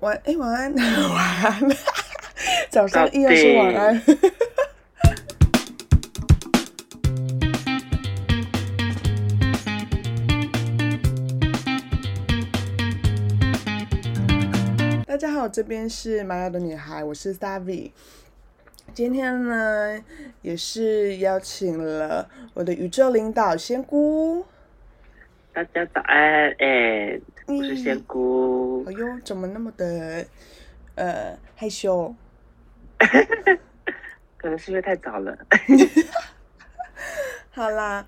晚哎晚安晚安，早上依然是晚安。大家好，这边是玛雅的女孩，我是 Savvy。今天呢，也是邀请了我的宇宙领导仙姑。大家早安，哎，我是仙姑。哎呦，怎么那么的呃害羞？可能是因为太早了。好啦，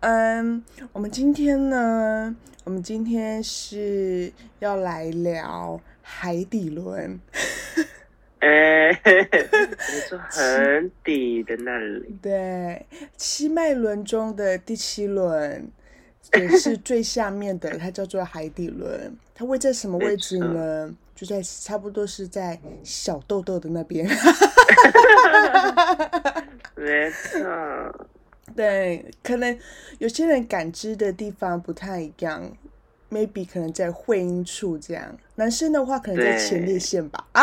嗯，我们今天呢，我们今天是要来聊海底轮。哎，你说很底的那里？对，七脉轮中的第七轮。也是最下面的，它叫做海底轮。它位在什么位置呢？就在差不多是在小豆豆的那边。没错。对，可能有些人感知的地方不太一样，maybe 可能在会阴处这样。男生的话，可能在前列腺吧。啊。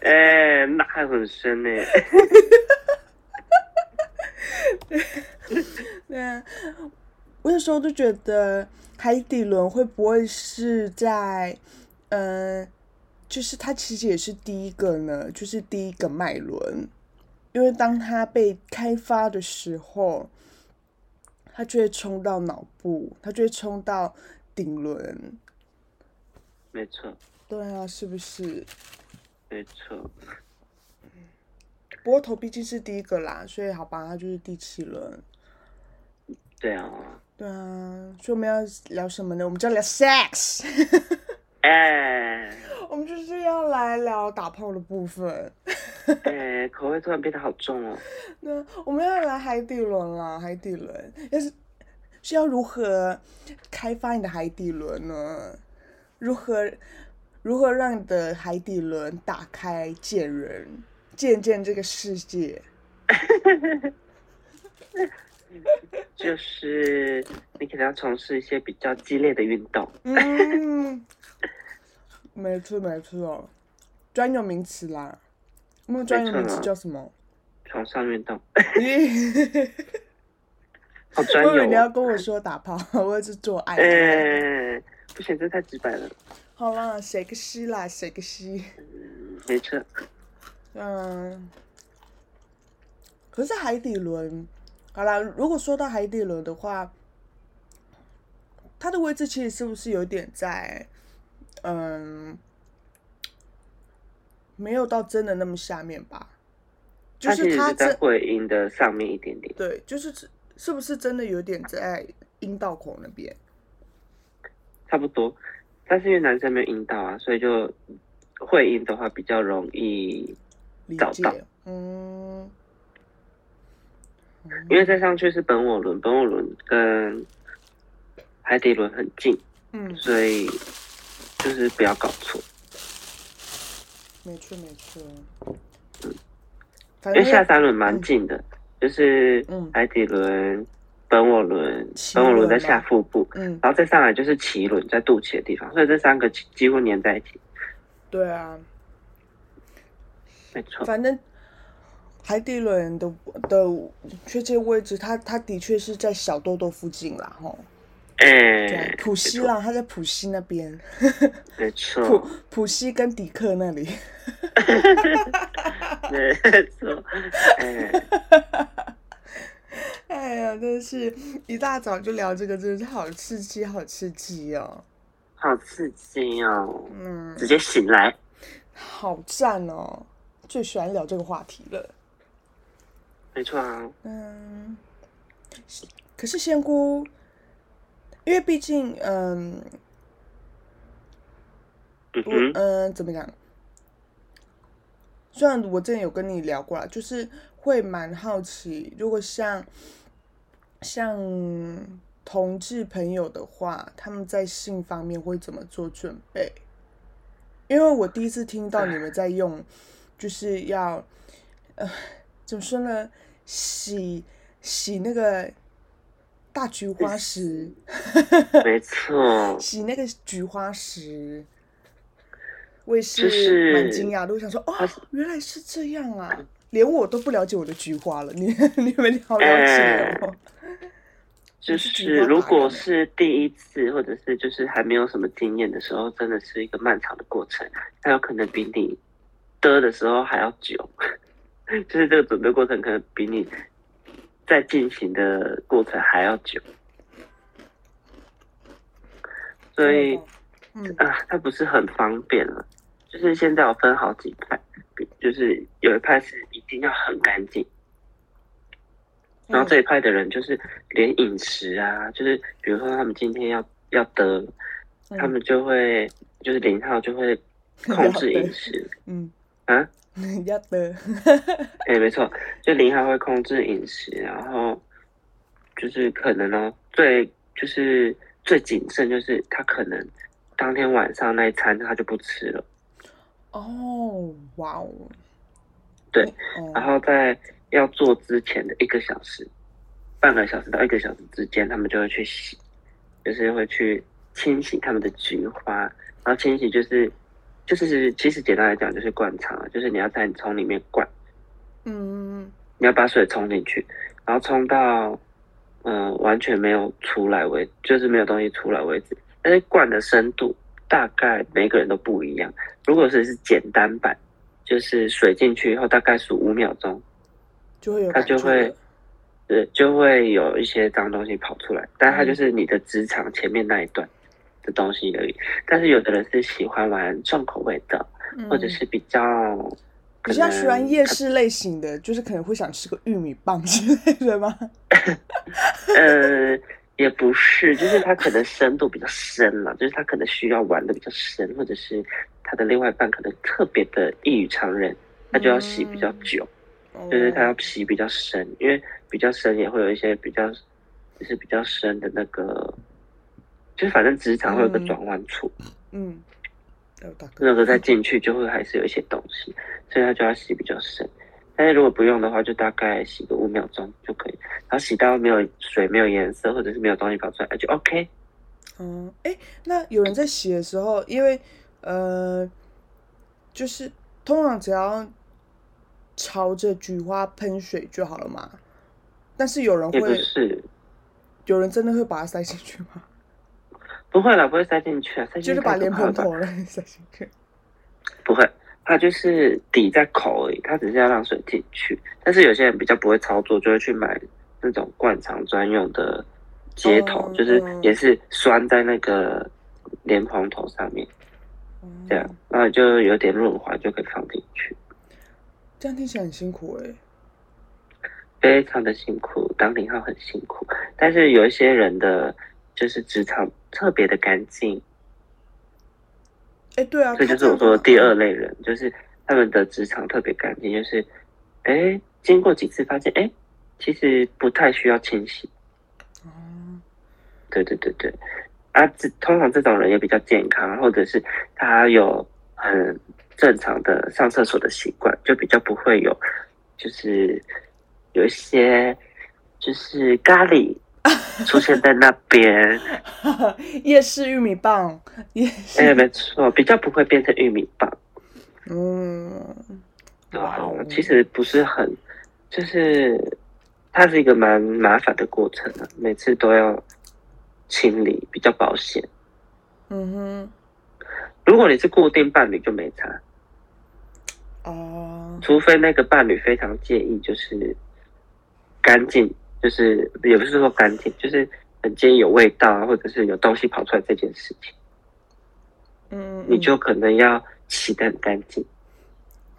哎，那还很深呢。对啊。我有时候都觉得海底轮会不会是在，嗯，就是它其实也是第一个呢，就是第一个脉轮，因为当它被开发的时候，它就会冲到脑部，它就会冲到顶轮。没错。对啊，是不是？没错。不过头毕竟是第一个啦，所以好吧，它就是第七轮。对啊。对啊，所以我们要聊什么呢？我们就要聊 sex。哎，我们就是要来聊打炮的部分。哎，口味突然变得好重哦。那我们要来海底轮了，海底轮，要是是要如何开发你的海底轮呢？如何如何让你的海底轮打开见人，见见这个世界？就是你可能要从事一些比较激烈的运动。嗯，没错没错，专有名词啦。我们专有名词叫什么？床上运动。好专有。你要跟我说打炮，或者是做爱。哎，不行，这太直白了。好啦，谁个西啦，谁个西。没错。嗯。可是海底轮。好啦，如果说到海底轮的话，它的位置其实是不是有点在，嗯，没有到真的那么下面吧？就是它在会阴的上面一点点。对，就是是不是真的有点在阴道口那边？差不多，但是因为男生没有阴道啊，所以就会阴的话比较容易找到。嗯。因为再上去是本我轮，本我轮跟海底轮很近，嗯，所以就是不要搞错。没错没错，嗯，因为下三轮蛮近的，就是海底轮、本我轮、本我轮在下腹部，嗯，然后再上来就是脐轮在肚脐的地方，所以这三个几乎粘在一起。对啊，没错，反正。海底轮的的确切位置，它它的确是在小豆豆附近啦，吼。哎。普西啦，它在普西那边。没错。普普西跟迪克那里。没错。哎。哎呀，真是一大早就聊这个，真的是好刺激，好刺激哦。好刺激哦。嗯。直接醒来。好赞哦！最喜欢聊这个话题了。没错啊。嗯，可是仙姑，因为毕竟，嗯，嗯，嗯，怎么讲？虽然我之前有跟你聊过了，就是会蛮好奇，如果像像同志朋友的话，他们在性方面会怎么做准备？因为我第一次听到你们在用，就是要，呃。怎么说呢？洗洗那个大菊花石，没错。洗那个菊花石，我也是蛮惊讶的，我想说哦，原来是这样啊，连我都不了解我的菊花了，你 你们好了解哦。就是如果是第一次，或者是就是还没有什么经验的时候，真的是一个漫长的过程，它有可能比你得的时候还要久，就是这个准备过程可能比你在进行的过程还要久，所以啊，它不是很方便了。就是现在我分好几派，就是有一派是一定要很干净。然后这一派的人就是连饮食啊，就是比如说他们今天要要得，他们就会就是零号就会控制饮食，嗯啊 要的，哎没错，就林还会控制饮食，然后就是可能呢最就是最谨慎就是他可能当天晚上那一餐他就不吃了，哦哇哦，对，然后在。要做之前的一个小时、半个小时到一个小时之间，他们就会去洗，就是会去清洗他们的菊花。然后清洗就是，就是其实简单来讲就是灌肠啊，就是你要在你从里面灌，嗯，你要把水冲进去，然后冲到嗯完全没有出来为，就是没有东西出来为止。但是灌的深度大概每个人都不一样。如果是是简单版，就是水进去以后大概数五秒钟。就会有它就会，对，就会有一些脏东西跑出来，但它就是你的直肠前面那一段的东西而已。但是有的人是喜欢玩重口味的，或者是比较比较喜欢夜市类型的，就是可能会想吃个玉米棒之类的吗？呃，也不是，就是他可能深度比较深了，就是他可能需要玩的比较深，或者是他的另外一半可能特别的异于常人，他就要洗比较久。就是它要洗比较深，因为比较深也会有一些比较，就是比较深的那个，就是反正直肠会有个转弯处，嗯，那个再进去就会还是有一些东西，所以它就要洗比较深。但是如果不用的话，就大概洗个五秒钟就可以，然后洗到没有水、没有颜色，或者是没有东西跑出来，就 OK。嗯，哎，那有人在洗的时候，因为呃，就是通常只要。朝着菊花喷水就好了嘛，但是有人会，是有人真的会把它塞进去吗？不会了，不会塞进去啊，就是把莲蓬头塞进去。不会，它就是底在口而已，它只是要让水进去。但是有些人比较不会操作，就会去买那种灌肠专用的接头，就是也是拴在那个莲蓬头上面，这样，然后就有点润滑，就可以放进去。这样听起来很辛苦哎，非常的辛苦，当零号很辛苦。但是有一些人的就是职场特别的干净，哎，对啊，这就是我说的第二类人，就是他们的职场特别干净，就是哎，经过几次发现，哎，其实不太需要清洗。哦，对对对对，啊，这通常这种人也比较健康，或者是他有很。正常的上厕所的习惯，就比较不会有，就是有一些就是咖喱 出现在那边。夜市玉米棒，夜市哎，没错，比较不会变成玉米棒。嗯，哇，其实不是很，就是它是一个蛮麻烦的过程啊，每次都要清理，比较保险。嗯哼，如果你是固定伴侣，就没差。哦，除非那个伴侣非常介意，就是干净，就是也不是说干净，就是很介意有味道啊，或者是有东西跑出来这件事情，嗯，你就可能要洗的很干净。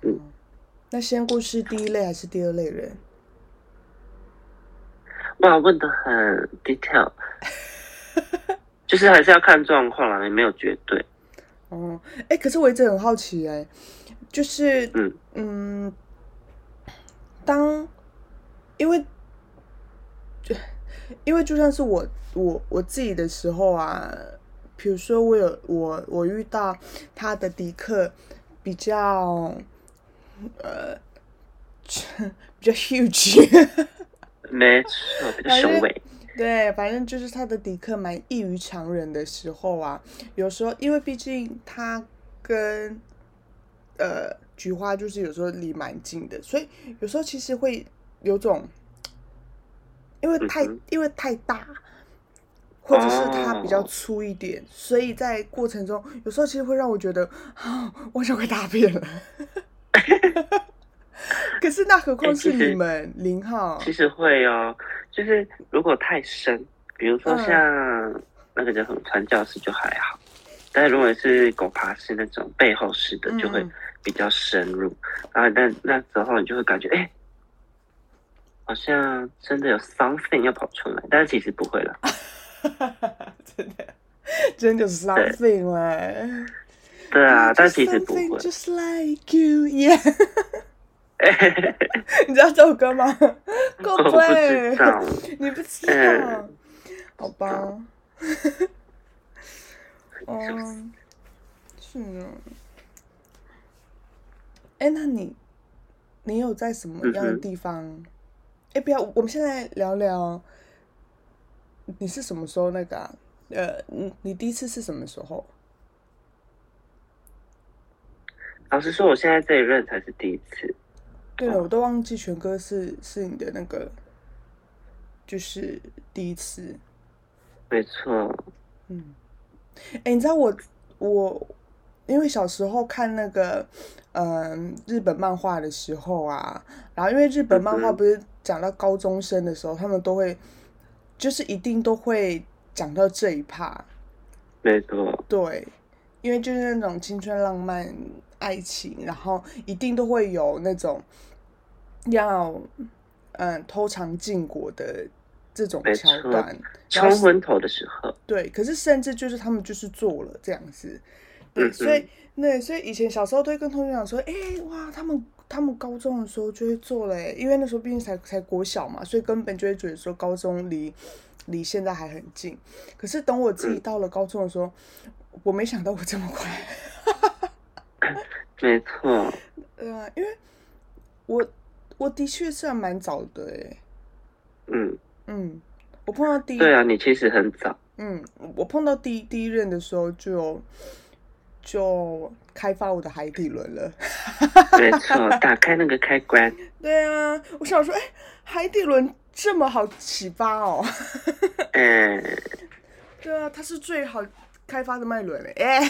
嗯，那仙姑是第一类还是第二类人？哇，问的很 detail，就是还是要看状况啦，也没有绝对。哦，哎，可是我一直很好奇，哎。就是嗯嗯，当因为就因为就算是我我我自己的时候啊，比如说我有我我遇到他的迪克比较呃比较 huge，没错，比较雄伟。对，反正就是他的迪克蛮异于常人的时候啊，有时候因为毕竟他跟呃，菊花就是有时候离蛮近的，所以有时候其实会有种，因为太因为太大，或者是它比较粗一点，所以在过程中有时候其实会让我觉得啊，我想会大便了。可是那何况是你们零号？其实会哦，就是如果太深，比如说像那个叫什么传教士就还好，但如果是狗爬式那种背后式的，就会比较深入。然后但那时候你就会感觉，哎，好像真的有 something 要跑出来，但是其实不会了。真的，真的有 something 哎。对啊，但其实不会。Just like you, yeah. 你知道这首歌吗？Go play，你不知道？好吧。嗯，是呢。哎，那你，你有在什么样的地方？哎，不要，我们现在聊聊，你是什么时候那个？呃，你你第一次是什么时候？老实说，我现在这一任才是第一次。对了，我都忘记全哥是是你的那个，就是第一次。没错。嗯。哎，你知道我我，因为小时候看那个嗯日本漫画的时候啊，然后因为日本漫画不是讲到高中生的时候，他们都会就是一定都会讲到这一趴。没错。对，因为就是那种青春浪漫。爱情，然后一定都会有那种要嗯偷尝禁果的这种桥段，冲昏头的时候。对，可是甚至就是他们就是做了这样子，对，所以那所以以前小时候都会跟同学讲说，哎哇，他们他们高中的时候就会做了，因为那时候毕竟才才国小嘛，所以根本就会觉得说高中离离现在还很近。可是等我自己到了高中的时候，我没想到我这么快。没错，对啊，因为我我的确是还蛮早的哎，嗯。嗯，我碰到第一对啊，你其实很早，嗯，我碰到第第一任的时候就就开发我的海底轮了，没错，打开那个开关，对啊，我想说，哎，海底轮这么好启发哦，嗯，对啊，它是最好开发的脉轮哎，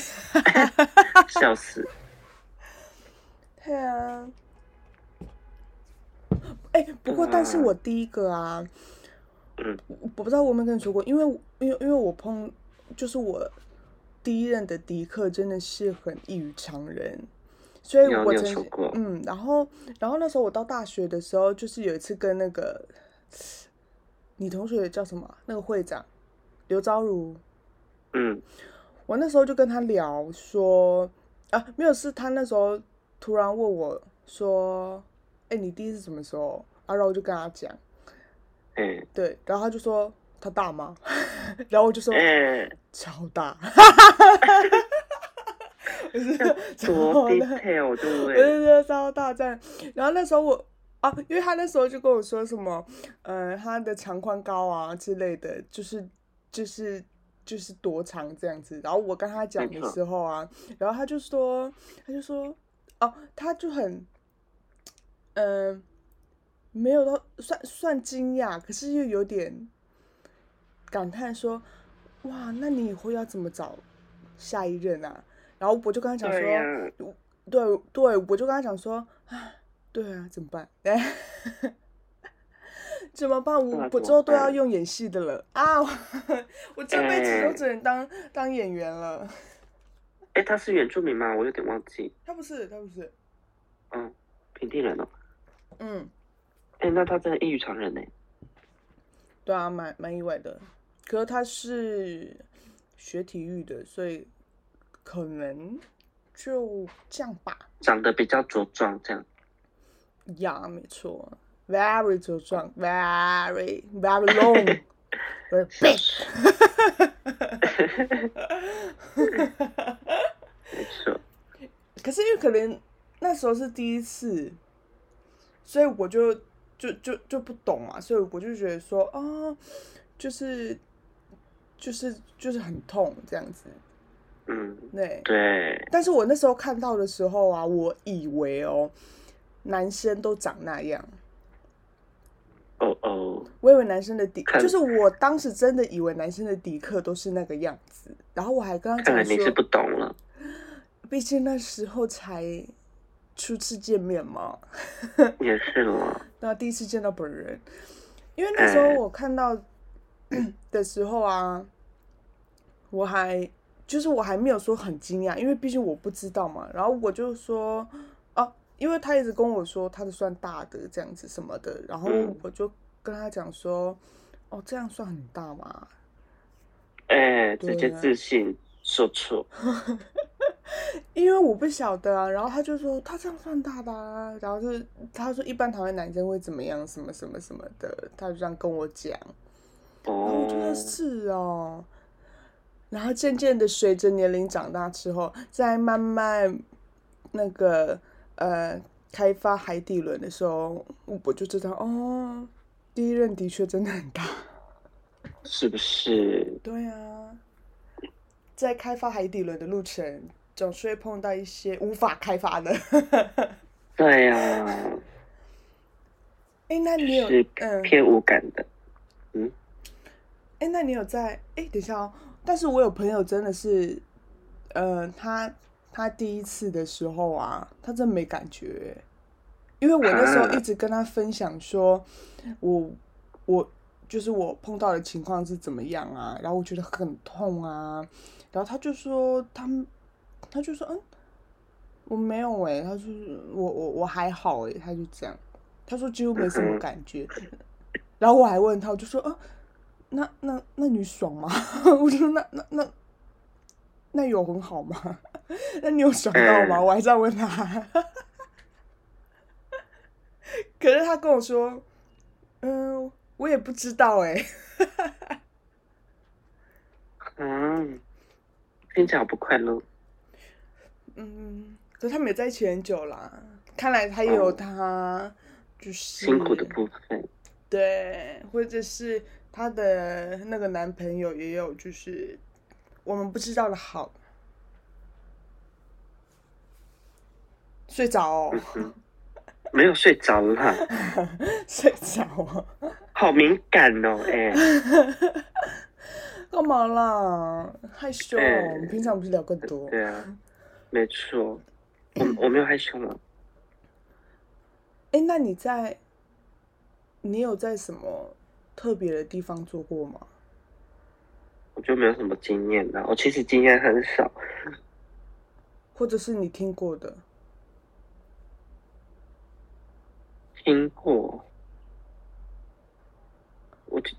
笑死。对啊，哎，不过但是我第一个啊，嗯，我不知道我有没有跟你说过，因为因为因为我碰就是我第一任的迪克真的是很异于常人，所以我曾经嗯，然后然后那时候我到大学的时候，就是有一次跟那个你同学叫什么那个会长刘昭如，嗯，我那时候就跟他聊说啊，没有是他那时候。突然问我说：“哎，你第一次什么时候？”然后我就跟他讲：“嗯，对。”然后他就说：“他大吗？” 然后我就说：“嗯，超大。”多 detail 对，我就觉得超大战。然后那时候我啊，因为他那时候就跟我说什么，呃，他的长宽高啊之类的，就是就是就是多长这样子。然后我跟他讲的时候啊，然后他就说，他就说。哦，他就很，嗯，没有到算算惊讶，可是又有点感叹说：“哇，那你以后要怎么找下一任啊？”然后我就跟他讲说：“对对，我就跟他讲说啊，对啊，怎么办？哎，怎么办？我我之后都要用演戏的了啊！我这辈子都只能当当演员了。”哎，他是原住民吗？我有点忘记。他不是，他不是。嗯，平地人哦。嗯。哎，那他真的异于常人呢。对啊，蛮蛮意外的。可是他是学体育的，所以可能就这样吧。长得比较茁壮，这样。呀，没错，very 茁壮，very very long。没错，可是因为可能那时候是第一次，所以我就就就就不懂嘛，所以我就觉得说啊，就是就是就是很痛这样子，嗯，对对。但是我那时候看到的时候啊，我以为哦，男生都长那样。哦哦，我以为男生的底，就是我当时真的以为男生的底课都是那个样子。然后我还跟他讲说，你是不懂了，毕竟那时候才初次见面嘛。也是吗？那第一次见到本人，因为那时候我看到 的时候啊，我还就是我还没有说很惊讶，因为毕竟我不知道嘛。然后我就说。因为他一直跟我说他的算大的这样子什么的，然后我就跟他讲说，哦，这样算很大吗？哎，直接自信说错，因为我不晓得啊。然后他就说他这样算大的啊，然后是他说一般台湾男生会怎么样，什么什么什么的，他就这样跟我讲。然后我觉得是哦，然后渐渐的随着年龄长大之后，再慢慢那个。呃，开发海底轮的时候，我就知道哦，第一任的确真的很大，是不是？对啊，在开发海底轮的路程，总是会碰到一些无法开发的。对呀。哎，那你有嗯偏无感的，嗯？哎，那你有在？哎，等一下哦，但是我有朋友真的是，呃，他。他第一次的时候啊，他真没感觉，因为我那时候一直跟他分享说，我我就是我碰到的情况是怎么样啊，然后我觉得很痛啊，然后他就说他他就说嗯，我没有哎，他说我我我还好哎，他就这样，他说几乎没什么感觉，然后我还问他，我就说啊，那那那你爽吗？我说那那那那有很好吗？那你有爽到吗？我还在问他，可是他跟我说，嗯，我也不知道哎。嗯，听起来好不快乐。嗯，可是他们也在一起很久啦，看来他也有他就是辛苦的部分。对，或者是他的那个男朋友也有，就是我们不知道的好。睡着哦，没有睡着啦，睡着哦，好敏感哦，哎，干嘛啦？害羞？我们平常不是聊更多？对啊，没错，我我没有害羞吗？哎，那你在，你有在什么特别的地方做过吗？我就没有什么经验啦，我其实经验很少，或者是你听过的。听过，我就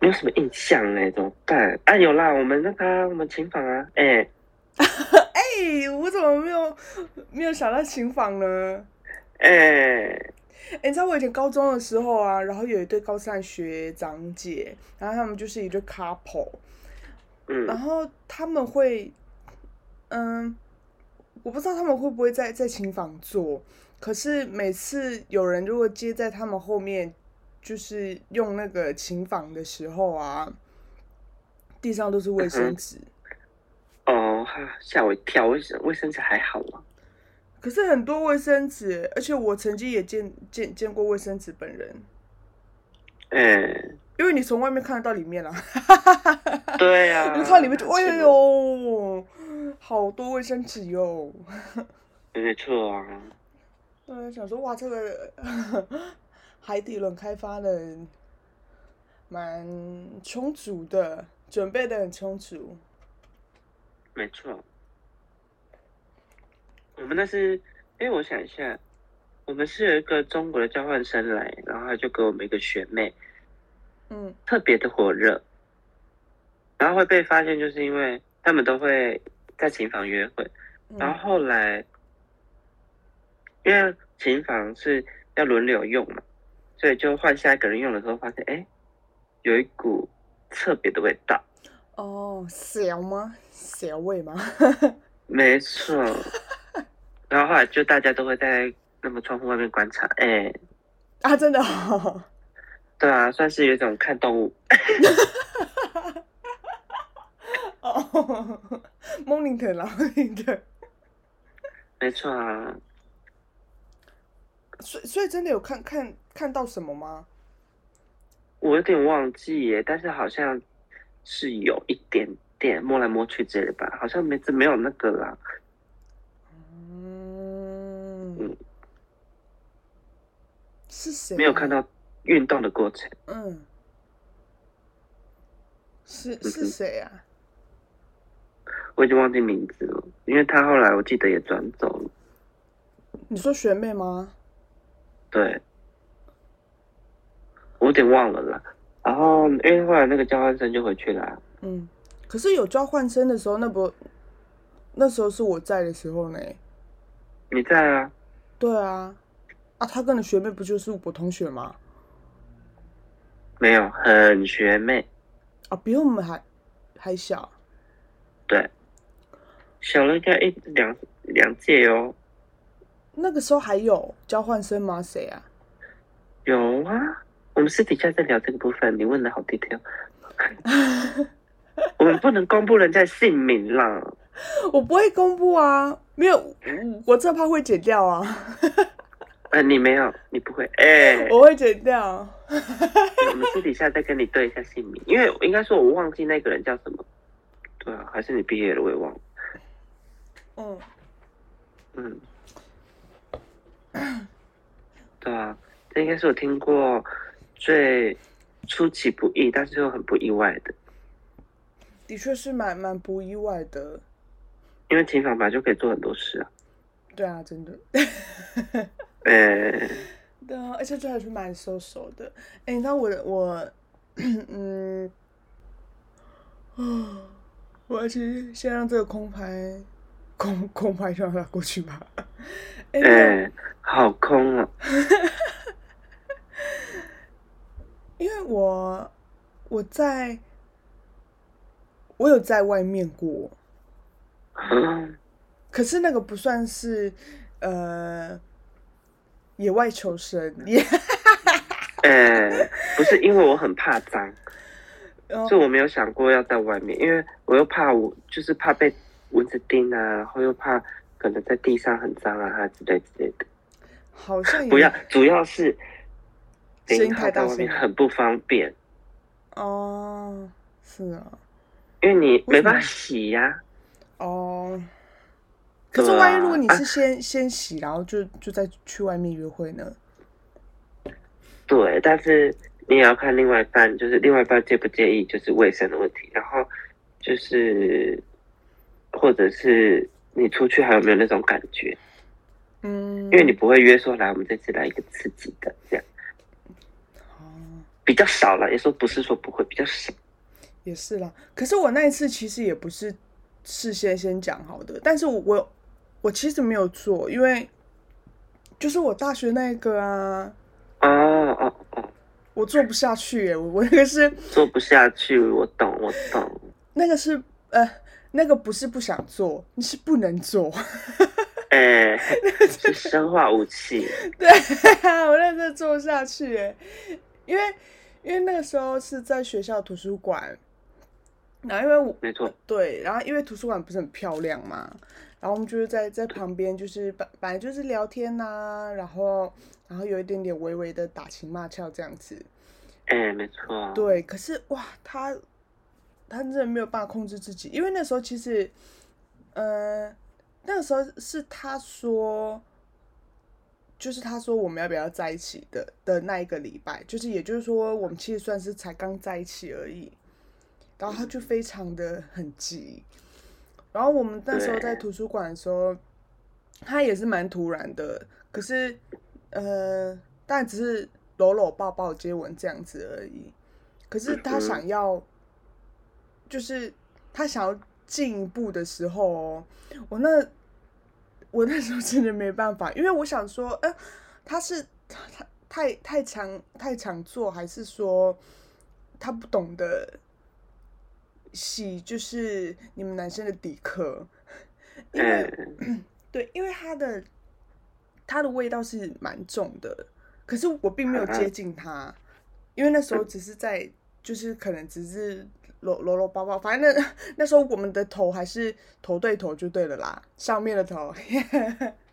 没有什么印象呢，怎么办？啊，有啦，我们那个我们琴房啊，哎，哎，我怎么没有没有想到琴房呢？哎，哎，你知道我以前高中的时候啊，然后有一对高三学长姐，然后他们就是一对 couple，嗯，然后他们会，嗯，我不知道他们会不会在在琴房做。可是每次有人如果接在他们后面，就是用那个琴房的时候啊，地上都是卫生纸。哦，哈，吓我一跳！卫生卫生纸还好吗？可是很多卫生纸，而且我曾经也见见见过卫生纸本人。嗯，因为你从外面看得到里面啊。对呀。你看里面就，哎呦，好多卫生纸哟。没错啊。对，想说哇，这个 海底轮开发的蛮充足的，准备的很充足。没错，我们那是，哎，我想一下，我们是有一个中国的交换生来，然后他就给我们一个学妹，嗯，特别的火热，然后会被发现，就是因为他们都会在琴房约会，然后后来。因为琴房是要轮流用嘛，所以就换下一个人用的时候，发现哎，有一股特别的味道。哦，小吗？小味吗？没错。然后后来就大家都会在那个窗户外面观察，哎，啊，真的？对啊，算是有一种看动物。哦后你的，没错啊。所所以真的有看看看到什么吗？我有点忘记耶，但是好像是有一点点摸来摸去之类的吧，好像没没有那个啦。嗯嗯，是谁？没有看到运动的过程。嗯，是是谁啊？我已经忘记名字了，因为他后来我记得也转走了。你说学妹吗？对。我有点忘了啦，然后因为后来那个交换生就回去了。嗯，可是有交换生的时候，那不那时候是我在的时候呢。你在啊？对啊，啊，他跟的学妹不就是我同学吗？没有，很学妹。啊，比我们还还小。对，小了应该一两两届哦。那个时候还有交换生吗？谁啊？有啊。我们私底下在聊这个部分，你问的好 detail。我们不能公布人家姓名啦。我不会公布啊，没有，我这怕会剪掉啊。呃，你没有，你不会，哎，我会剪掉。我们私底下再跟你对一下姓名，因为应该说我忘记那个人叫什么。对啊，还是你毕业了我也忘了。嗯。嗯。对啊，这应该是我听过。最出其不意，但是又很不意外的，的确是蛮蛮不意外的。因为琴房本来就可以做很多事啊。对啊，真的。哎。对啊，而且最后是蛮收手的。哎，你知道我我嗯啊，我要去先让这个空拍空空拍让它过去吧。哎，好空啊。因为我我在，我有在外面过，可是那个不算是呃野外求生，也，呃，不是因为我很怕脏，所以我没有想过要在外面，因为我又怕我就是怕被蚊子叮啊，然后又怕可能在地上很脏啊之类之类的，好像不要，主要是。声音太大声，很不方便。哦，是啊，因为你没办法洗呀。哦。可是万一如果你是先先洗，然后就就再去外面约会呢？对，但是你也要看另外一半，就是另外一半介不介意，就是卫生的问题。然后就是，或者是你出去还有没有那种感觉？嗯。因为你不会约说来，我们这次来一个刺激的这样。比较少了，也说不是说不会，比较少。也是啦，可是我那一次其实也不是事先先讲好的，但是我我我其实没有做，因为就是我大学那个啊。哦哦哦。我做不下去耶，我我那个是做不下去，我懂我懂。那个是呃，那个不是不想做，你是不能做。哎，是生化武器。对啊，我那时做不下去哎，因为。因为那个时候是在学校图书馆，然后因为我没错，对，然后因为图书馆不是很漂亮嘛，然后我们就是在在旁边，就是本本来就是聊天呐，然后然后有一点点微微的打情骂俏这样子。哎，没错。对，可是哇，他他真的没有办法控制自己，因为那时候其实，呃，那个时候是他说。就是他说我们要不要在一起的的那一个礼拜，就是也就是说我们其实算是才刚在一起而已，然后他就非常的很急，然后我们那时候在图书馆的时候，他也是蛮突然的，可是呃，但只是搂搂抱抱接吻这样子而已，可是他想要，就是他想要进一步的时候哦，我那。我那时候真的没办法，因为我想说，呃，他是他太太强太强做，还是说他不懂得洗，就是你们男生的底壳？因为 对，因为它的它的味道是蛮重的，可是我并没有接近他，因为那时候只是在，就是可能只是搂搂搂抱抱，反正那那时候我们的头还是头对头就对了啦，上面的头。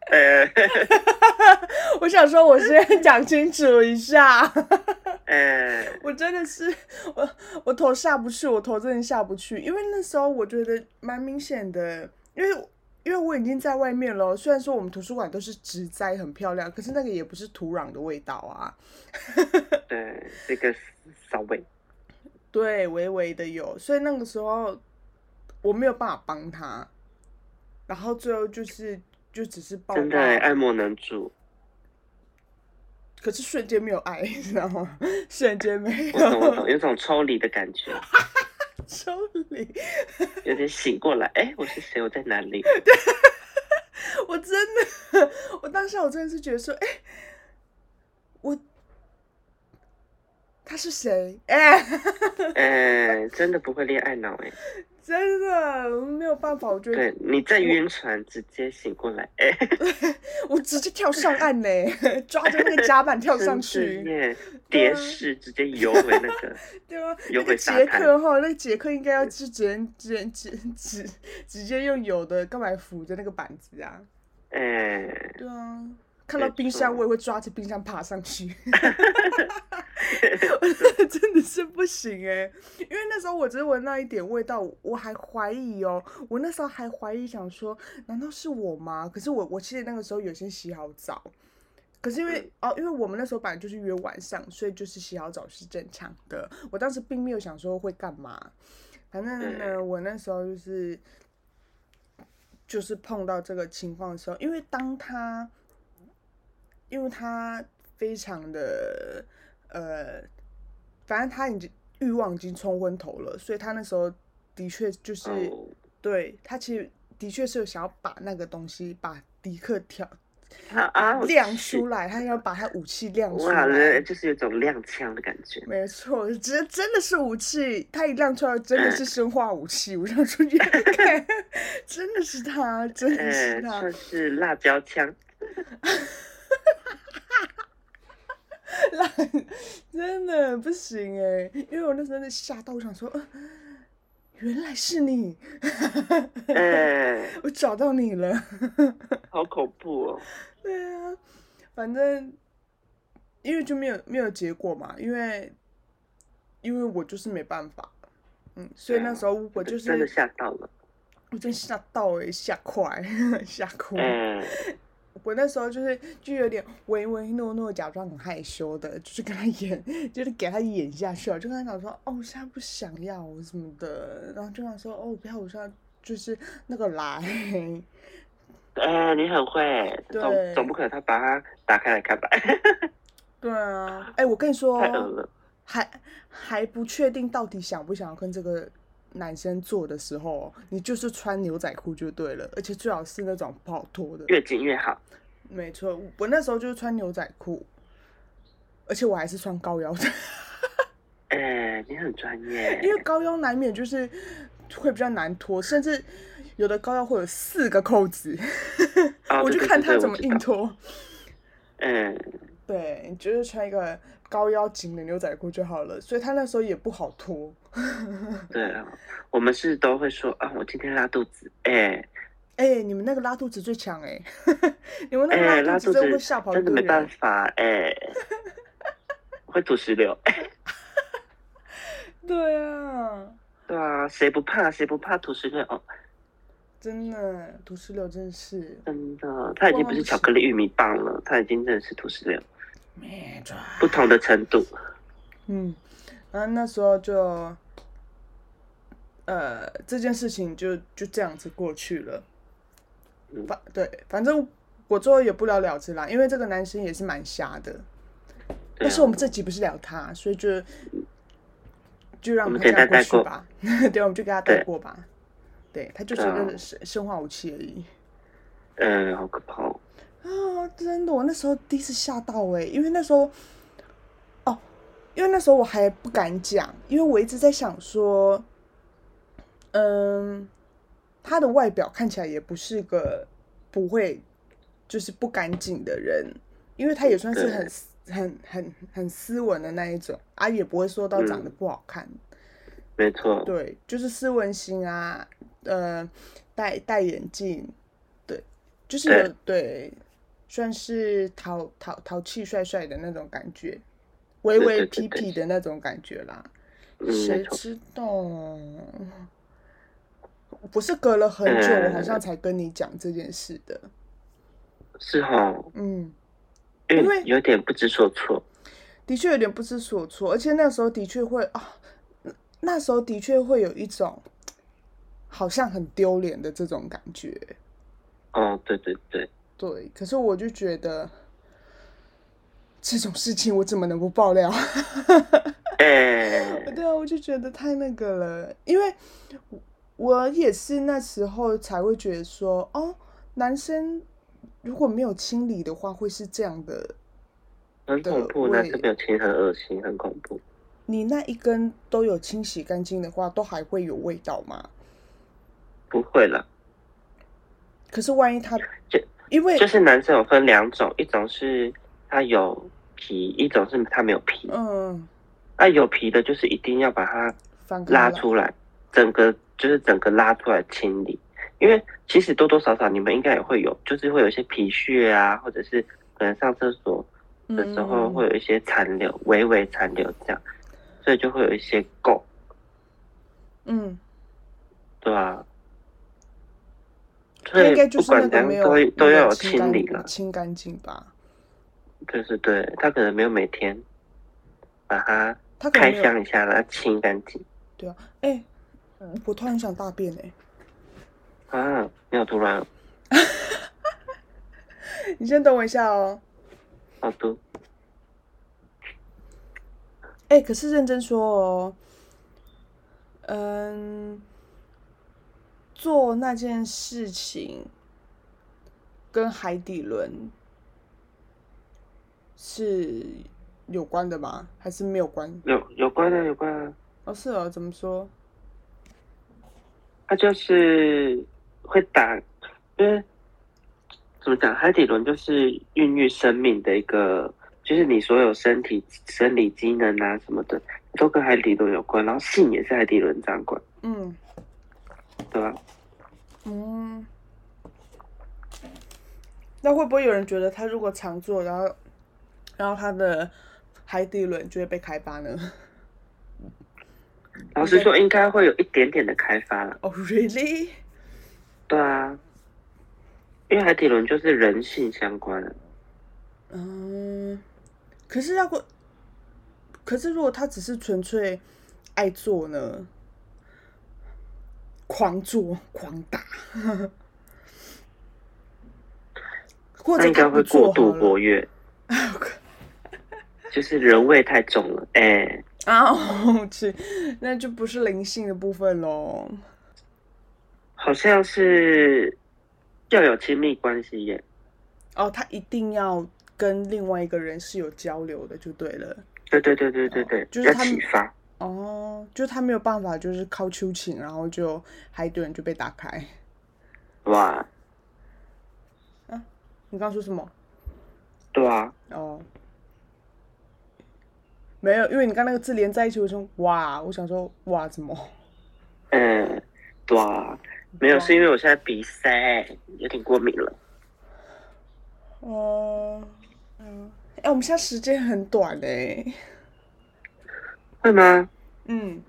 我想说，我先讲清楚一下。我真的是 我我头下不去，我头真的下不去，因为那时候我觉得蛮明显的，因为因为我已经在外面了。虽然说我们图书馆都是植栽很漂亮，可是那个也不是土壤的味道啊。对，这个稍微。对，微微的有，所以那个时候我没有办法帮他，然后最后就是就只是抱。真的爱莫能助。可是瞬间没有爱，你知道吗？瞬间没有。我懂，我懂，有种抽离的感觉。抽离。有点醒过来，哎，我是谁？我在哪里？我真的，我当下我真的是觉得说，哎，我。他是谁？哎，哎，真的不会恋爱脑哎，真的没有办法，我觉得。对，你在晕船，直接醒过来，哎，我直接跳上岸呢，抓着那个甲板跳上 去，蝶式直接游回那个，对啊，那个杰克哈，那个杰克应该要直接直接直直直接用有的干嘛扶着那个板子啊？哎，对啊。看到冰箱，我也会抓着冰箱爬上去。真的是不行哎，因为那时候我只是闻到一点味道，我还怀疑哦。我那时候还怀疑，想说难道是我吗？可是我我其实那个时候有先洗好澡，可是因为哦，因为我们那时候本来就是约晚上，所以就是洗好澡是正常的。我当时并没有想说会干嘛，反正呢，我那时候就是就是碰到这个情况的时候，因为当他。因为他非常的呃，反正他已经欲望已经冲昏头了，所以他那时候的确就是对他其实的确是有想要把那个东西把迪克挑啊亮出来，他要把他武器亮出来，就是有种亮枪的感觉。没错，真真的是武器，他一亮出来真的是生化武器。我想出去看，真的是他，真的是他，算是辣椒枪。真的不行哎，因为我那时候在吓到，我想说，原来是你，我找到你了，好恐怖哦。对啊，反正因为就没有没有结果嘛，因为因为我就是没办法，嗯，所以那时候我就是真的吓到了，我真吓到哎，吓坏，吓哭。我那时候就是就有点唯唯诺诺，假装很害羞的，就是跟他演，就是给他演下去了，就跟他讲说，哦，我现在不想要什么的，然后就想说，哦，不要，我现在就是那个来。哎，你很会，总总不可能他把它打开来看吧？对啊，哎，我跟你说，还还不确定到底想不想要跟这个男生做的时候，你就是穿牛仔裤就对了，而且最好是那种不好脱的，越紧越好。没错，我那时候就是穿牛仔裤，而且我还是穿高腰的。哎，你很专业。因为高腰难免就是会比较难脱，甚至有的高腰会有四个扣子，我就看他怎么硬脱。嗯，对，就是穿一个高腰紧的牛仔裤就好了，所以他那时候也不好脱。对啊，我们是都会说啊，我今天拉肚子，哎。哎，你们那个拉肚子最强哎！你们那个拉肚子真会吓跑真的没办法哎，会吐石榴。对啊，对啊，谁不怕？谁不怕吐石榴？真的，吐石榴真是真的，它已经不是巧克力玉米棒了，它已经真的是吐石榴。不同的程度。嗯，然后那时候就，呃，这件事情就就这样子过去了。反对，反正我最后也不了了之啦，因为这个男生也是蛮瞎的。但是我们这集不是聊他，所以就就让他这样过去吧。对，我们就给他带过吧。对他就是一个生生化武器而已。嗯，好可怕啊！真的，我那时候第一次吓到哎，因为那时候哦，因为那时候我还不敢讲，因为我一直在想说，嗯。他的外表看起来也不是个不会就是不干净的人，因为他也算是很很很很斯文的那一种，啊，也不会说到长得不好看，没错。对，就是斯文型啊，呃，戴戴眼镜，对，就是对，算是淘淘淘气帅帅的那种感觉，微微痞痞的那种感觉啦。谁知道？不是隔了很久，我好像才跟你讲这件事的。是哈。嗯。因为有点不知所措。的确有点不知所措，而且那时候的确会啊，那时候的确会有一种好像很丢脸的这种感觉。哦，对对对。对，可是我就觉得这种事情我怎么能不爆料？哎，对啊，我就觉得太那个了，因为我也是那时候才会觉得说，哦，男生如果没有清理的话，会是这样的，很恐怖，男生没有清很恶心，很恐怖。你那一根都有清洗干净的话，都还会有味道吗？不会了。可是万一他就因为就是男生有分两种，一种是他有皮，一种是他没有皮。嗯。那有皮的，就是一定要把它拉出来，整个就是整个拉出来清理。因为其实多多少少你们应该也会有，就是会有一些皮屑啊，或者是可能上厕所的时候会有一些残留，微微残留这样，所以就会有一些垢。嗯，对啊。所以不管怎样都都要有清理了，清干净吧。就是对他可能没有每天把它。开箱一下，把它清干净。对啊，哎，我突然想大便哎。啊，你好突然。你先等我一下哦。好的。哎，可是认真说哦，嗯，做那件事情跟海底轮是。有关的吗？还是没有关？有有关的，有关的。哦，是哦，怎么说？他就是会打，因为怎么讲？海底轮就是孕育生命的一个，就是你所有身体生理机能啊什么的，都跟海底轮有关。然后性也是海底轮掌管。嗯，对吧？嗯。那会不会有人觉得，他如果常做，然后，然后他的？海底轮就会被开发呢？老实说，应该会有一点点的开发了。哦，really？对啊，因为海底轮就是人性相关的。嗯，可是要不，可是如果他只是纯粹爱做呢？狂做狂打，或者应该会过度活跃。就是人味太重了，哎，啊，我去，那就不是灵性的部分喽。好像是要有亲密关系耶。哦，他一定要跟另外一个人是有交流的，就对了。对对对对对对，就是他启发。哦，就他没有办法，就是靠秋情，然后就海底轮就被打开。哇！啊，你刚说什么？对啊。哦。没有，因为你刚那个字连在一起，我说哇，我想说哇，怎么？嗯，对啊，没有，是因为我现在鼻塞，有点过敏了。哦，嗯，哎，我们现在时间很短嘞。会吗？嗯。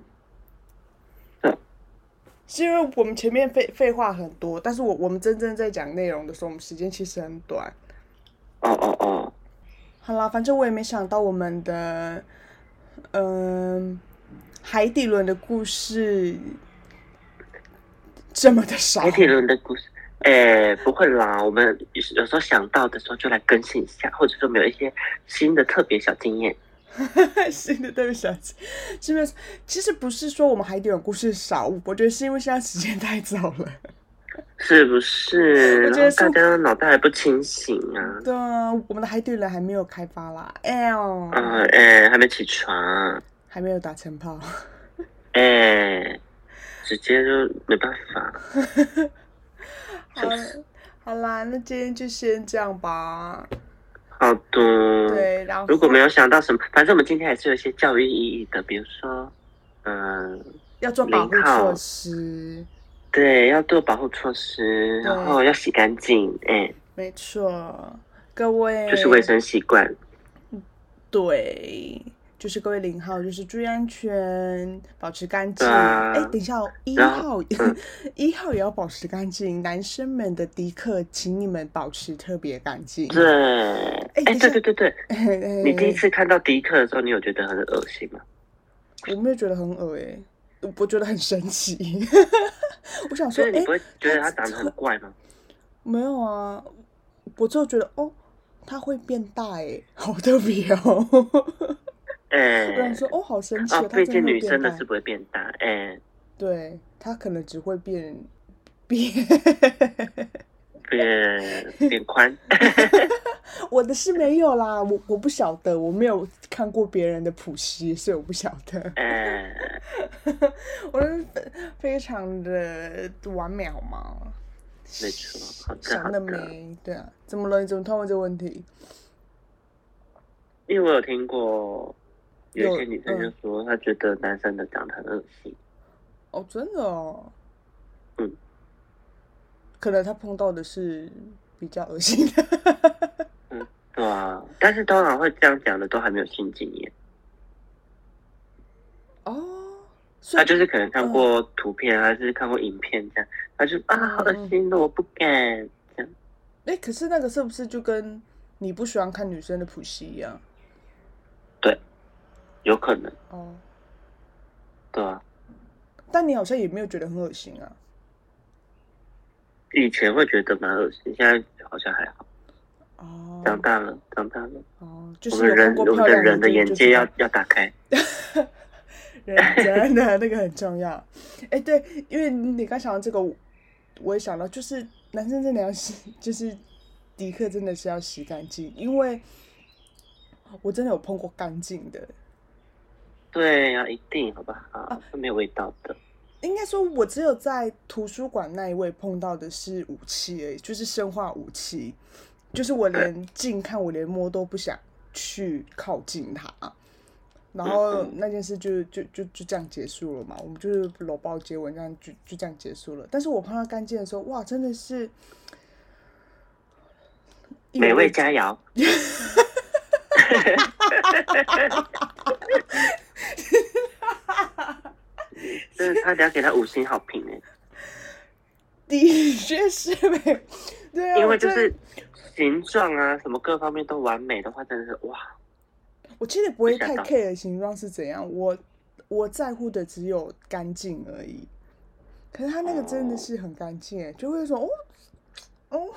是因为我们前面废废话很多，但是我我们真正在讲内容的时候，我们时间其实很短。哦哦哦。好啦，反正我也没想到我们的。嗯，海底轮的故事这么的少。海底轮的故事，哎，不会啦。我们有时候想到的时候就来更新一下，或者说没有一些新的特别小经验。新的特别小经验，是不是？其实不是说我们海底有故事少，我觉得是因为现在时间太早了。是不是？我觉得大家脑袋还不清醒啊。对啊，我们的海底人还没有开发啦。哎呦。啊哎，还没起床。还没有打晨炮。哎，直接就没办法。好，好啦，那今天就先这样吧。好的。对，然后如果没有想到什么，反正我们今天还是有一些教育意义的，比如说，嗯。要做保护措施。对，要做保护措施，然后要洗干净。哎，没错，各位就是卫生习惯。对。就是各位零号，就是注意安全，保持干净。哎，等一下，一号一号也要保持干净。男生们的迪克，请你们保持特别干净。对，哎，对对对对，你第一次看到迪克的时候，你有觉得很恶心吗？我没有觉得很恶哎，我觉得很神奇。我想说，哎，你不会觉得他长得很怪吗？没有啊，我就觉得哦，他会变大哎，好特别哦。哎，说哦，好神奇！哦，毕竟女生的是不会变大，哎，对，她可能只会变变 变变宽。我的是没有啦，我我不晓得，我没有看过别人的谱系，所以我不晓得。哎，我是非常的完美好吗？没错，想得美，对啊，怎么了？你怎么突然问这个问题？因为我有听过。有些女生就说，她觉得男生的长得很恶心。哦，真的哦。嗯。可能他碰到的是比较恶心的。嗯，对啊。但是通常会这样讲的，都还没有性经验。哦。他就是可能看过图片，还是看过影片这样，他就啊，好恶心的，我不敢这样。哎，可是那个是不是就跟你不喜欢看女生的普系一样？对。有可能哦，对啊，但你好像也没有觉得很恶心啊。以前会觉得蛮恶心，现在好像还好。哦，长大了，长大了。哦，就是我们人，我们的人的眼界要要打开。人真的，那个很重要。哎，对，因为你刚想到这个，我也想到，就是男生真的要洗，就是迪克真的是要洗干净，因为我真的有碰过干净的。对呀，一定好不好？是没有味道的。应该说，我只有在图书馆那一位碰到的是武器而已，就是生化武器。就是我连近看，我连摸都不想去靠近它。然后那件事就就就就这样结束了嘛。我们就是搂抱接吻，这样就就这样结束了。但是我碰到干净的时候，哇，真的是美味佳肴。真的差点给他五星好评哎！的确是美，对啊，因为就是形状啊，什么各方面都完美的话，真的是哇！我其实不会太 care 形状是怎样，我我在乎的只有干净而已。可是他那个真的是很干净哎，就会说哦哦，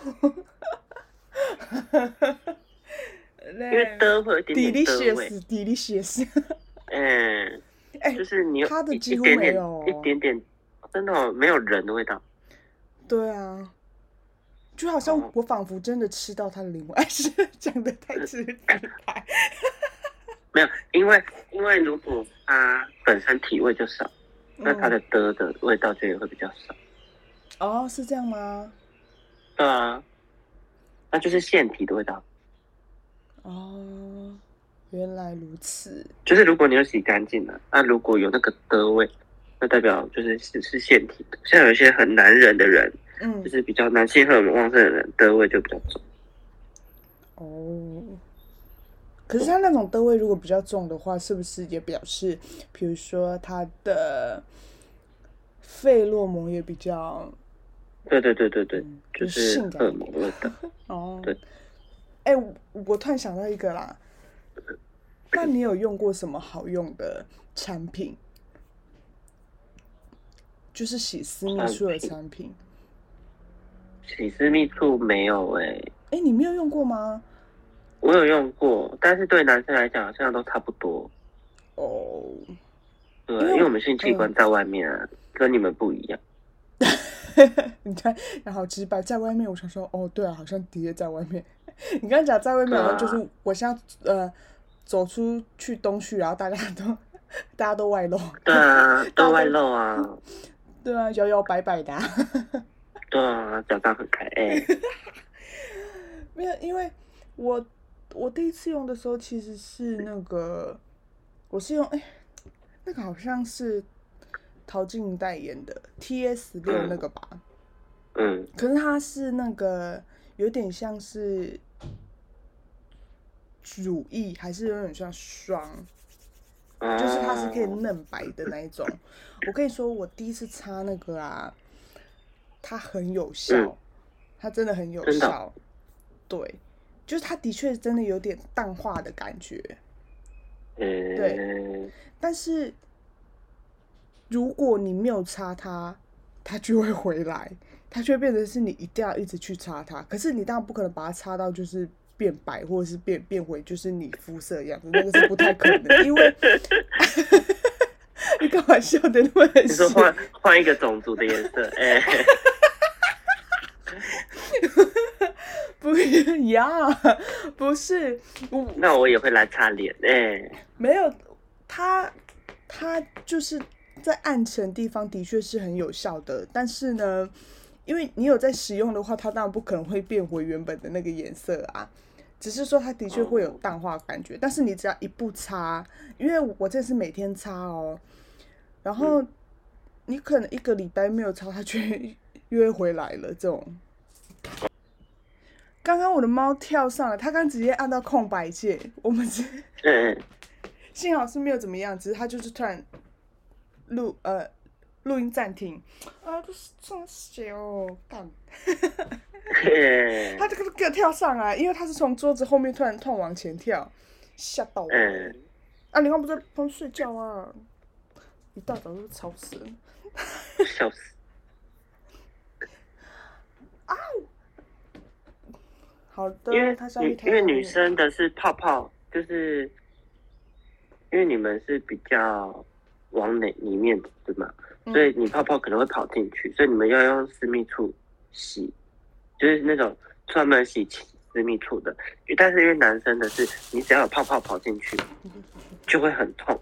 因为 德会有点点的味，delicious，delicious，嗯。哎，就是你他的几乎没有一点点，真的没有人的味道。对啊，就好像我仿佛真的吃到他的灵魂，还 是讲的太直白。没有，因为因为如果它本身体味就少，那它的的的味道就也会比较少。哦，是这样吗？对啊，那就是腺体的味道。哦。原来如此，就是如果你有洗干净了，那如果有那个的味，那代表就是是是腺体的。像有一些很男人的人，嗯，就是比较男性荷尔蒙旺盛的人，的味就比较重。哦，可是他那种的味如果比较重的话，是不是也表示，比如说他的费洛蒙也比较？对对对对对，就是荷尔蒙味道。哦，对。哎，我突然想到一个啦。那你有用过什么好用的产品？就是洗私密处的产品。洗私密处没有哎。哎，你没有用过吗？我有用过，但是对男生来讲好像都差不多。哦。对，因为我们性器官在外面啊，跟你们不一样。你看，然后直白在外面，我想说，哦，对啊，好像的确在外面。你刚刚讲在外面，就是我现在呃。走出去东区，然后大家都 大家都外露，对啊，都外露啊，对啊，摇摇摆摆的，对啊，脚上很开哎，没有，因为我我第一次用的时候其实是那个，我是用哎，那个好像是陶晶代言的 T S 六那个吧。嗯。可是它是那个有点像是乳液，还是有点像霜，就是它是可以嫩白的那一种。我跟你说，我第一次擦那个啊，它很有效，它真的很有效。对，就是它的确真的有点淡化的感觉。对，但是如果你没有擦它，它就会回来，它就会变成是你一定要一直去擦它。可是你当然不可能把它擦到就是变白，或者是变变回就是你肤色样子，那个是不太可能，因为你干嘛笑的那么？你说换换一个种族的颜色？哎。不一样，不是我。那我也会来擦脸哎。没有，它它就是在暗沉地方的确是很有效的，但是呢，因为你有在使用的话，它当然不可能会变回原本的那个颜色啊。只是说它的确会有淡化感觉，但是你只要一不擦，因为我这是每天擦哦，然后你可能一个礼拜没有擦，它就 约回来了这种。刚刚我的猫跳上了，它刚直接按到空白键，我们是幸好是没有怎么样，只是它就是突然录呃录音暂停啊，这是这么小干，他这个给我跳上来，因为他是从桌子后面突然突然往前跳，吓到我。啊，你刚不在帮睡觉啊？一大早就吵死了，笑死。啊！好的，因为女因为女生的是泡泡，就是因为你们是比较往哪里面对吗，所以你泡泡可能会跑进去，所以你们要用私密处洗，就是那种专门洗私密处的。但是因为男生的是，你只要有泡泡跑进去，就会很痛。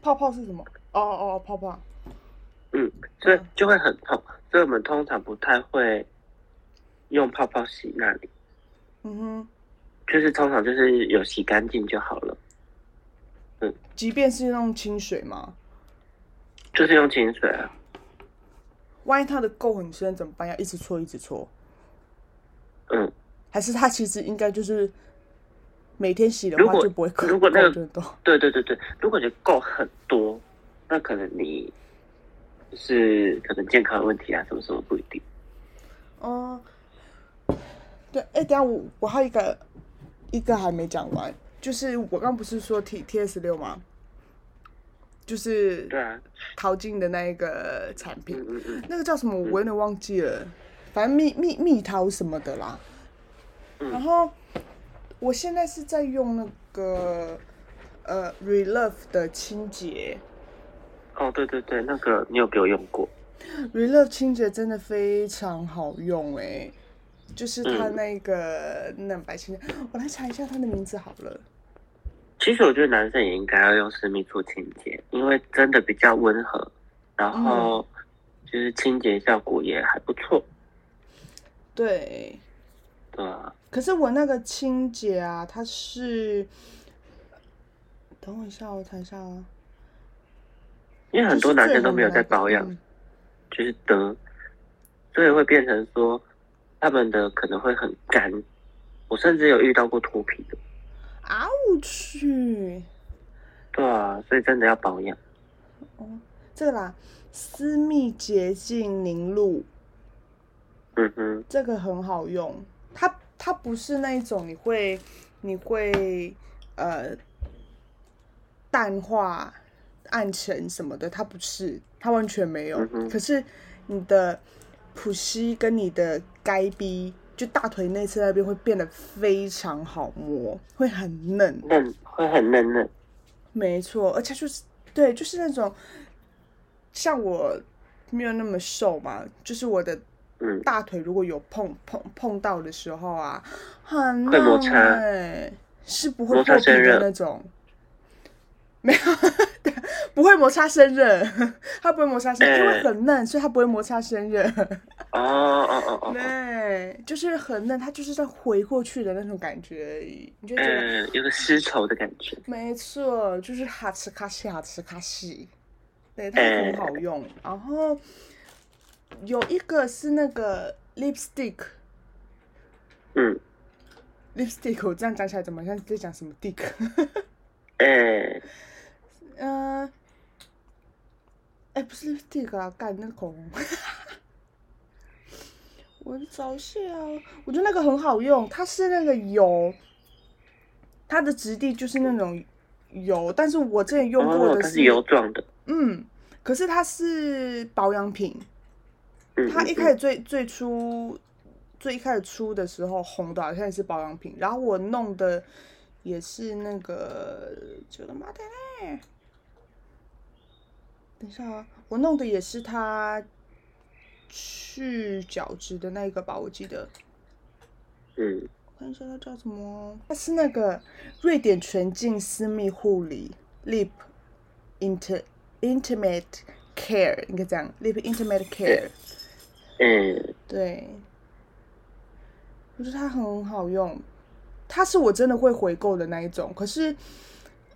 泡泡是什么？哦哦，泡泡。嗯，所以就会很痛，所以我们通常不太会用泡泡洗那里。嗯哼，就是通常就是有洗干净就好了。嗯，即便是用清水吗？就是用清水啊。万一它的垢很深怎么办？要一直搓一直搓。嗯，还是它其实应该就是每天洗的话就不会垢。如果那个对对对对，如果你垢很多，那可能你是可能健康问题啊，什么什么不一定。哦。对，哎，等下我我还有一个一个还没讲完，就是我刚不是说 T T S 六吗？就是对啊，淘金的那一个产品，那个叫什么我有点忘记了，反正蜜蜜蜜桃什么的啦。然后我现在是在用那个呃 Relove 的清洁。哦，对对对，那个你有给我用过？Relove 清洁真的非常好用哎。就是它那个嫩白清洁，我来查一下它的名字好了。其实我觉得男生也应该要用私密处清洁，因为真的比较温和，然后就是清洁效果也还不错。对。对啊。可是我那个清洁啊，它是，等我一下，我查一下啊。因为很多男生都没有在保养，就是得，所以会变成说。他们的可能会很干，我甚至有遇到过脱皮的。啊，我去！对啊，所以真的要保养。哦，这个啦，私密洁净凝露。嗯哼，这个很好用。它它不是那一种你会你会呃淡化暗沉什么的，它不是，它完全没有。可是你的。普西跟你的该逼，就大腿内侧那边会变得非常好摸，会很嫩，嫩会很嫩嫩。没错，而且就是对，就是那种像我没有那么瘦嘛，就是我的大腿如果有碰碰碰到的时候啊，很嫩哎，是不会破皮的那种。没有，不会摩擦生热，它不会摩擦生，因为很嫩，所以它不会摩擦生热。哦哦哦哦，对，就是很嫩，它就是在回过去的那种感觉而已，你就觉得有个丝绸的感觉。没错，就是哈吃卡西，哈吃卡西。对，它很好用。然后有一个是那个 lipstick，嗯，lipstick，我这样讲起来怎么像在讲什么 dick？哎，嗯，哎，不是 lipstick 啊，干那个口红。我找一下，我觉得那个很好用，它是那个油，它的质地就是那种油，但是我之前用过的是油状的，嗯，可是它是保养品，它一开始最最初最一开始出的时候红的好像也是保养品，然后我弄的也是那个，叫什么的等一下啊，我弄的也是它。去角质的那个吧，我记得。嗯。看一下它叫什么？它是那个瑞典纯净私密护理 Lip Inter Intimate Care，应该这样，Lip Intimate Care。嗯。对。我觉得它很好用，它是我真的会回购的那一种。可是，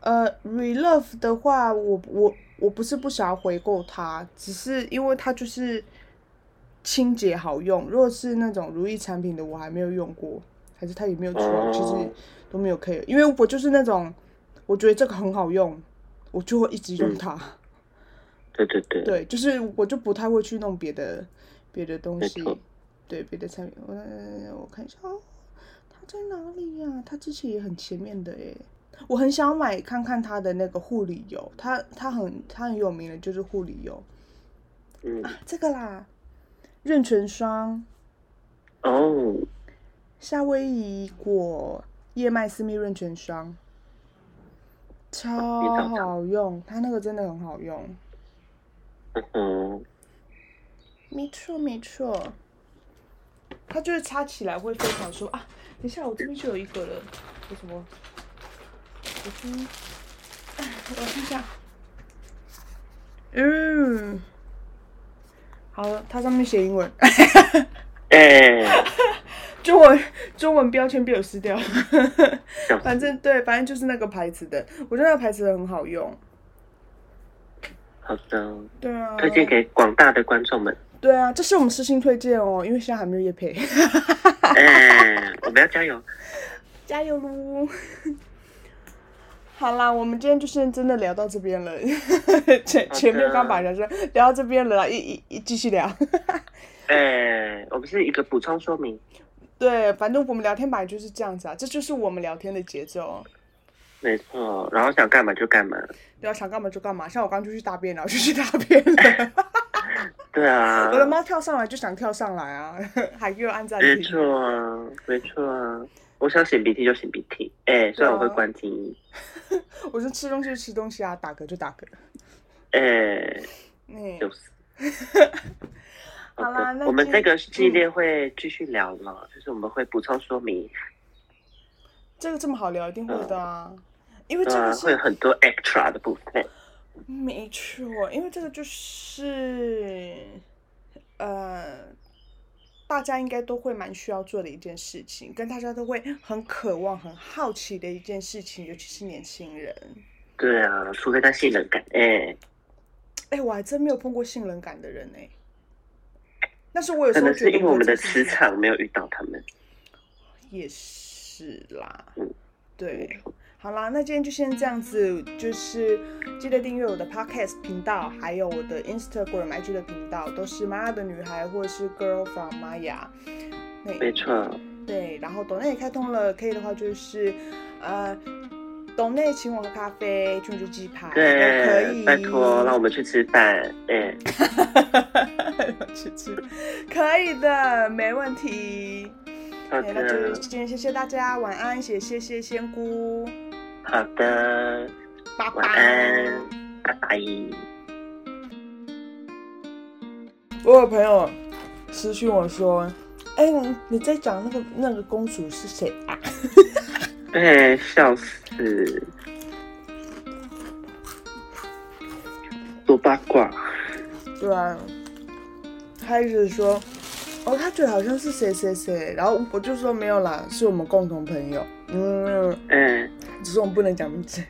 呃，Relove 的话，我我我不是不想要回购它，只是因为它就是。清洁好用，如果是那种如意产品的，我还没有用过，还是它也没有出来，其实都没有 care，因为我就是那种，我觉得这个很好用，我就会一直用它。对对对。对，就是我就不太会去弄别的别的东西，对别的产品。我我看一下，哦，它在哪里呀？它之前也很前面的诶，我很想买看看它的那个护理油，它它很它很有名的，就是护理油。嗯。这个啦。润唇霜哦，夏威夷果燕麦私密润唇霜，超好用，它那个真的很好用。嗯没错没错，它就是擦起来会非常舒服啊！等一下，我这边就有一个了，有什么？我先，我看一下，嗯。好了，它上面写英文。哎，中文中文标签被我撕掉。反正对，反正就是那个牌子的，我觉得那个牌子很好用。好的。对啊。推荐给广大的观众们。对啊，这是我们私信推荐哦，因为现在还没有叶配。哎，我们要加油！加油喽！好啦，我们今天就先真的聊到这边了，前前面刚把人说聊到这边了，一一一继续聊。哎，我们是一个补充说明。对，反正我们聊天本来就是这样子啊，这就是我们聊天的节奏。没错，然后想干嘛就干嘛。对啊，想干嘛就干嘛，像我刚就去大便了，就去大便了。对啊。我的猫跳上来就想跳上来啊，还给我按暂停。没错啊，没错啊。我想擤鼻涕就擤鼻涕，哎，虽然我会关静音。我说吃东西就吃东西啊，打嗝就打嗝。哎，就是。好啦，那我们这个系列会继续聊了，就是我们会补充说明。这个这么好聊，一定会的啊，因为这个会很多 extra 的部分。没错，因为这个就是呃。大家应该都会蛮需要做的一件事情，跟大家都会很渴望、很好奇的一件事情，尤其是年轻人。对啊，除非他性冷感，哎，哎，我还真没有碰过性冷感的人哎。但是我有时候觉得，因为我们的磁场没有遇到他们。也是啦，嗯，对。好啦，那今天就先这样子，就是记得订阅我的 podcast 频道，还有我的 Instagram IG 的频道，都是玛雅的女孩或者是 Girl from Maya。没错。对，然后董内也开通了，可以的话就是呃，董内请我喝咖啡，去吃鸡排，对，可以。拜托，让我们去吃饭，哎，去吃，可以的，没问题。好的，那就今天谢谢大家，晚安，谢谢谢仙姑。好的，晚安，拜拜。我有朋友私信我说：“哎，你你在讲那个那个公主是谁啊？” 哎，笑死！多八卦。对啊，他一直说：“哦，他觉得好像是谁谁谁。”然后我就说：“没有啦，是我们共同朋友。”嗯嗯。只是我们不能讲名字。